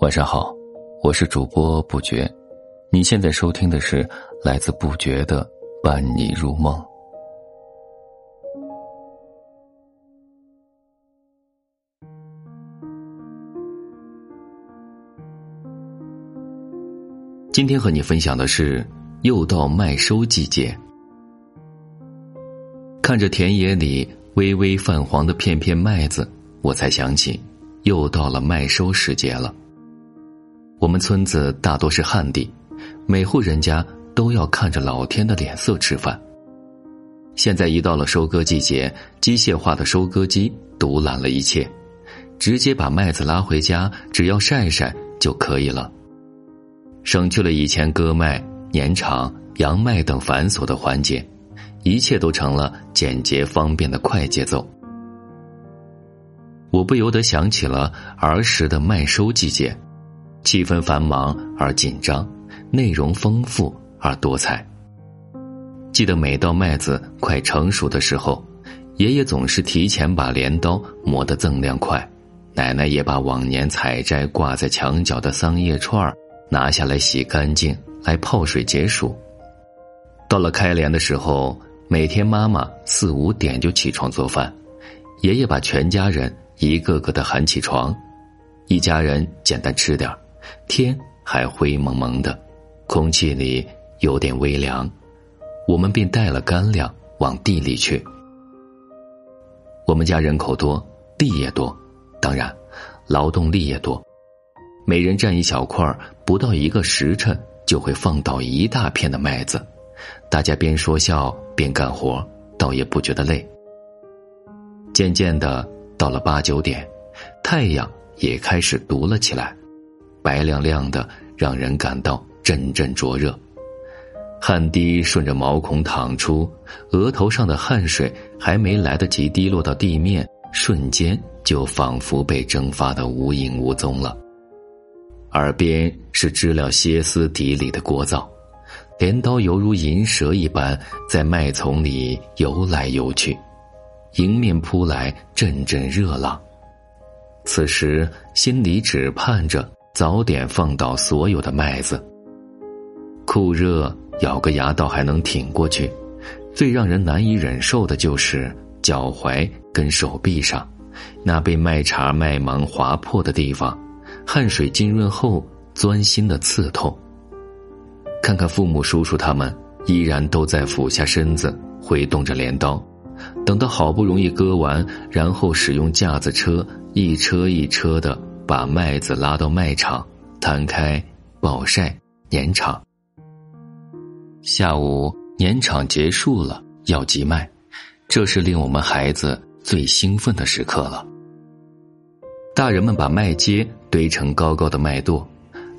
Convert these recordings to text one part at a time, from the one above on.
晚上好，我是主播不觉。你现在收听的是来自不觉的伴你入梦。今天和你分享的是，又到麦收季节。看着田野里微微泛黄的片片麦子，我才想起，又到了麦收时节了。我们村子大多是旱地，每户人家都要看着老天的脸色吃饭。现在一到了收割季节，机械化的收割机独揽了一切，直接把麦子拉回家，只要晒晒就可以了，省去了以前割麦、碾场、扬麦等繁琐的环节，一切都成了简洁方便的快节奏。我不由得想起了儿时的麦收季节。气氛繁忙而紧张，内容丰富而多彩。记得每到麦子快成熟的时候，爷爷总是提前把镰刀磨得锃亮快，奶奶也把往年采摘挂在墙角的桑叶串拿下来洗干净，来泡水解暑。到了开镰的时候，每天妈妈四五点就起床做饭，爷爷把全家人一个个的喊起床，一家人简单吃点。天还灰蒙蒙的，空气里有点微凉，我们便带了干粮往地里去。我们家人口多，地也多，当然，劳动力也多，每人占一小块不到一个时辰就会放倒一大片的麦子，大家边说笑边干活，倒也不觉得累。渐渐的，到了八九点，太阳也开始毒了起来。白亮亮的，让人感到阵阵灼热，汗滴顺着毛孔淌出，额头上的汗水还没来得及滴落到地面，瞬间就仿佛被蒸发的无影无踪了。耳边是知了歇斯底里的聒噪，镰刀犹如银蛇一般在麦丛里游来游去，迎面扑来阵阵热浪。此时心里只盼着。早点放倒所有的麦子。酷热，咬个牙倒还能挺过去，最让人难以忍受的就是脚踝跟手臂上，那被麦茬麦芒划破的地方，汗水浸润后钻心的刺痛。看看父母叔叔他们，依然都在俯下身子挥动着镰刀，等到好不容易割完，然后使用架子车一车一车的。把麦子拉到麦场，摊开暴晒碾场。下午碾场结束了，要集麦，这是令我们孩子最兴奋的时刻了。大人们把麦秸堆成高高的麦垛，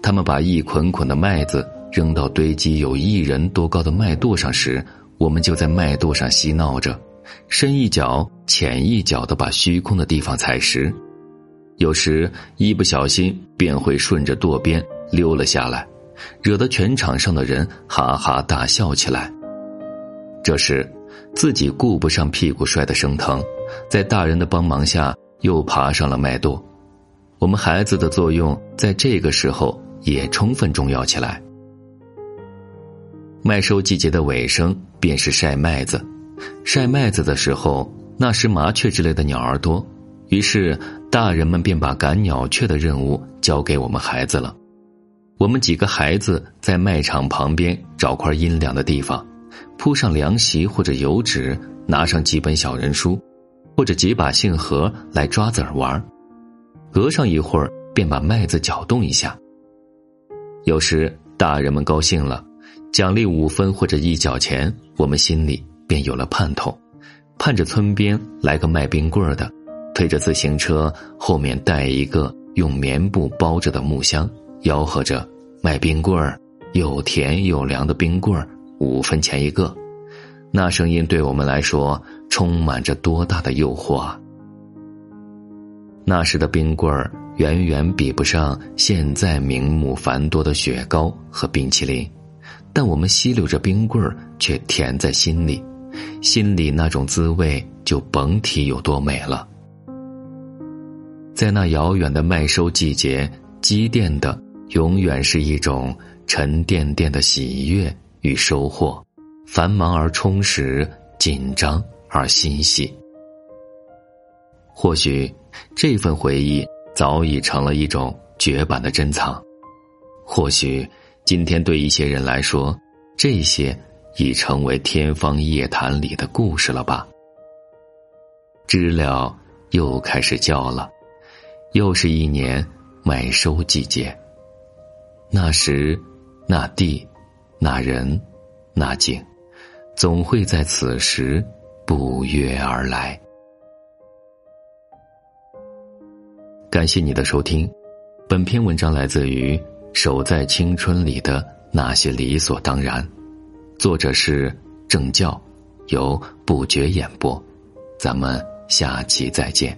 他们把一捆捆的麦子扔到堆积有一人多高的麦垛上时，我们就在麦垛上嬉闹着，深一脚浅一脚的把虚空的地方踩实。有时一不小心便会顺着垛边溜了下来，惹得全场上的人哈哈大笑起来。这时，自己顾不上屁股摔得生疼，在大人的帮忙下又爬上了麦垛。我们孩子的作用在这个时候也充分重要起来。麦收季节的尾声便是晒麦子，晒麦子的时候，那时麻雀之类的鸟儿多。于是，大人们便把赶鸟雀的任务交给我们孩子了。我们几个孩子在麦场旁边找块阴凉的地方，铺上凉席或者油纸，拿上几本小人书，或者几把杏核来抓子儿玩。隔上一会儿，便把麦子搅动一下。有时大人们高兴了，奖励五分或者一角钱，我们心里便有了盼头，盼着村边来个卖冰棍的。推着自行车，后面带一个用棉布包着的木箱，吆喝着卖冰棍儿，又甜又凉的冰棍儿，五分钱一个。那声音对我们来说充满着多大的诱惑啊！那时的冰棍儿远远比不上现在名目繁多的雪糕和冰淇淋，但我们吸溜着冰棍儿却甜在心里，心里那种滋味就甭提有多美了。在那遥远的麦收季节，积淀的永远是一种沉甸甸的喜悦与收获，繁忙而充实，紧张而欣喜。或许这份回忆早已成了一种绝版的珍藏，或许今天对一些人来说，这些已成为天方夜谭里的故事了吧？知了又开始叫了，又是一年麦收季节。那时，那地，那人，那景，总会在此时不约而来。感谢你的收听，本篇文章来自于《守在青春里的那些理所当然》，作者是正教，由不觉演播，咱们下期再见。